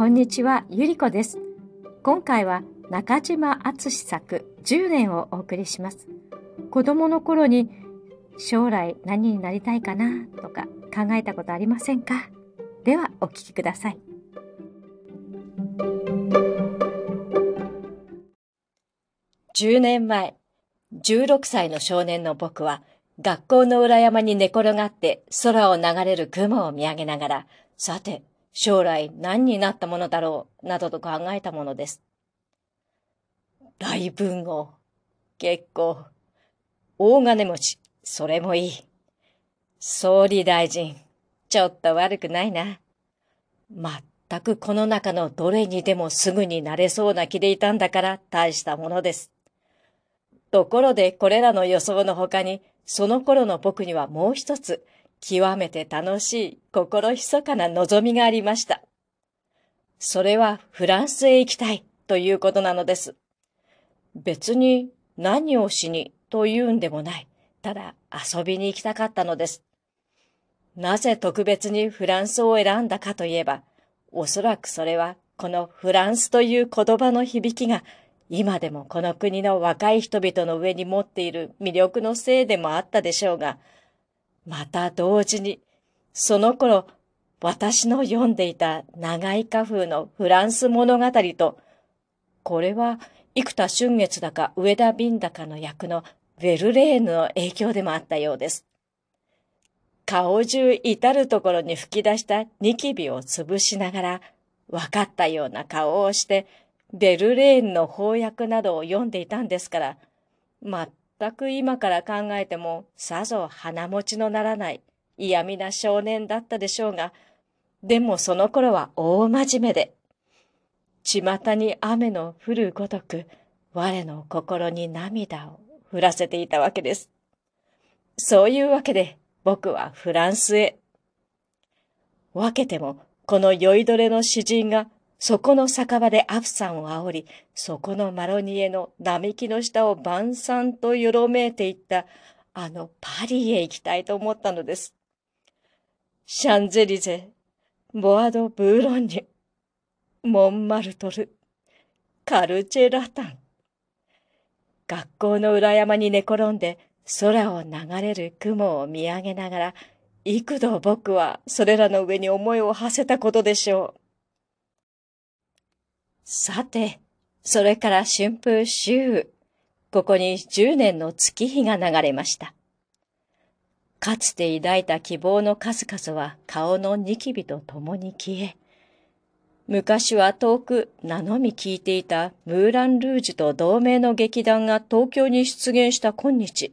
こんにちは、ゆりこです。今回は中島敦作10年をお送りします。子供の頃に将来何になりたいかなとか考えたことありませんか？ではお聞きください。10年前、16歳の少年の僕は学校の裏山に寝転がって空を流れる雲を見上げながら、さて、将来何になったものだろう、などと考えたものです。大文豪。結構。大金持ち。それもいい。総理大臣。ちょっと悪くないな。まったくこの中のどれにでもすぐになれそうな気でいたんだから大したものです。ところでこれらの予想の他に、その頃の僕にはもう一つ、極めて楽しい心密かな望みがありました。それはフランスへ行きたいということなのです。別に何をしにというんでもない。ただ遊びに行きたかったのです。なぜ特別にフランスを選んだかといえば、おそらくそれはこのフランスという言葉の響きが今でもこの国の若い人々の上に持っている魅力のせいでもあったでしょうが、また同時に、その頃、私の読んでいた長い花風のフランス物語と、これは生田春月だか上田瓶だかの役のヴェルレーヌの影響でもあったようです。顔中至るところに吹き出したニキビを潰しながら、分かったような顔をして、ベルレーンの翻訳などを読んでいたんですから、全全く今から考えてもさぞ鼻持ちのならない嫌味な少年だったでしょうが、でもその頃は大真面目で、巷に雨の降るごとく、我の心に涙を降らせていたわけです。そういうわけで、僕はフランスへ。分けても、この酔いどれの詩人が、そこの酒場でアフさんを煽り、そこのマロニエの並木の下を晩餐とよろめいていった、あのパリへ行きたいと思ったのです。シャンゼリゼ、ボアド・ブーロンニュ、モンマルトル、カルチェラタン。学校の裏山に寝転んで空を流れる雲を見上げながら、幾度僕はそれらの上に思いを馳せたことでしょう。さて、それから春風秋ここに十年の月日が流れました。かつて抱いた希望の数々は顔のニキビと共に消え、昔は遠く名のみ聞いていたムーラン・ルージュと同盟の劇団が東京に出現した今日、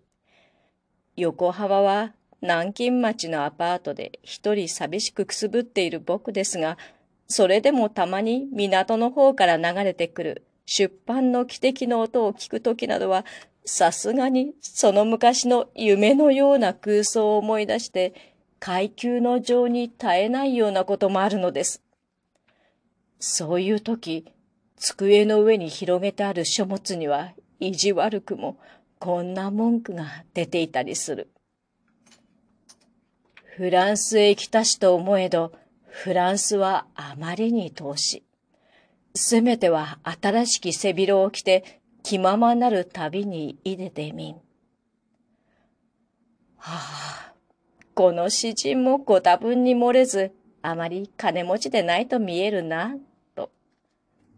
横浜は南京町のアパートで一人寂しくくすぶっている僕ですが、それでもたまに港の方から流れてくる出版の汽笛の音を聞くときなどは、さすがにその昔の夢のような空想を思い出して、階級の情に耐えないようなこともあるのです。そういう時、机の上に広げてある書物には意地悪くもこんな文句が出ていたりする。フランスへ来たしと思えど、フランスはあまりに遠し。せめては新しき背広を着て気ままなる旅にいでてみん。はあ、この詩人もご多分に漏れず、あまり金持ちでないと見えるな、と。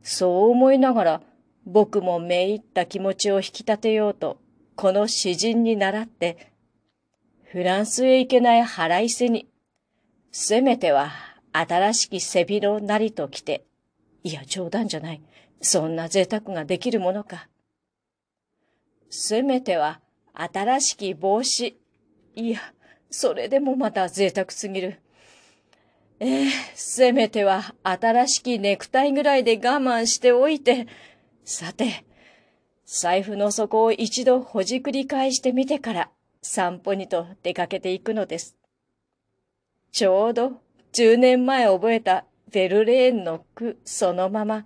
そう思いながら、僕もめいった気持ちを引き立てようと、この詩人に倣って、フランスへ行けない腹いせに、せめては新しき背広なりと来て、いや冗談じゃない。そんな贅沢ができるものか。せめては新しき帽子。いや、それでもまた贅沢すぎる。ええせめては新しきネクタイぐらいで我慢しておいて、さて、財布の底を一度ほじくり返してみてから散歩にと出かけていくのです。ちょうど10年前覚えたベルレーンの句そのまま、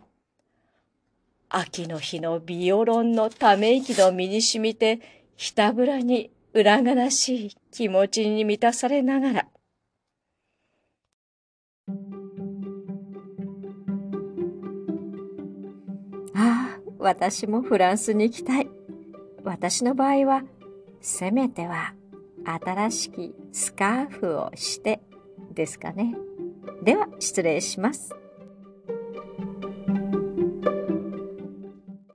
秋の日のビオロンのため息の身に染みて、ひたぶらに裏悲しい気持ちに満たされながら、ああ、私もフランスに行きたい。私の場合は、せめては新しきスカーフをしてですかね。では失礼します。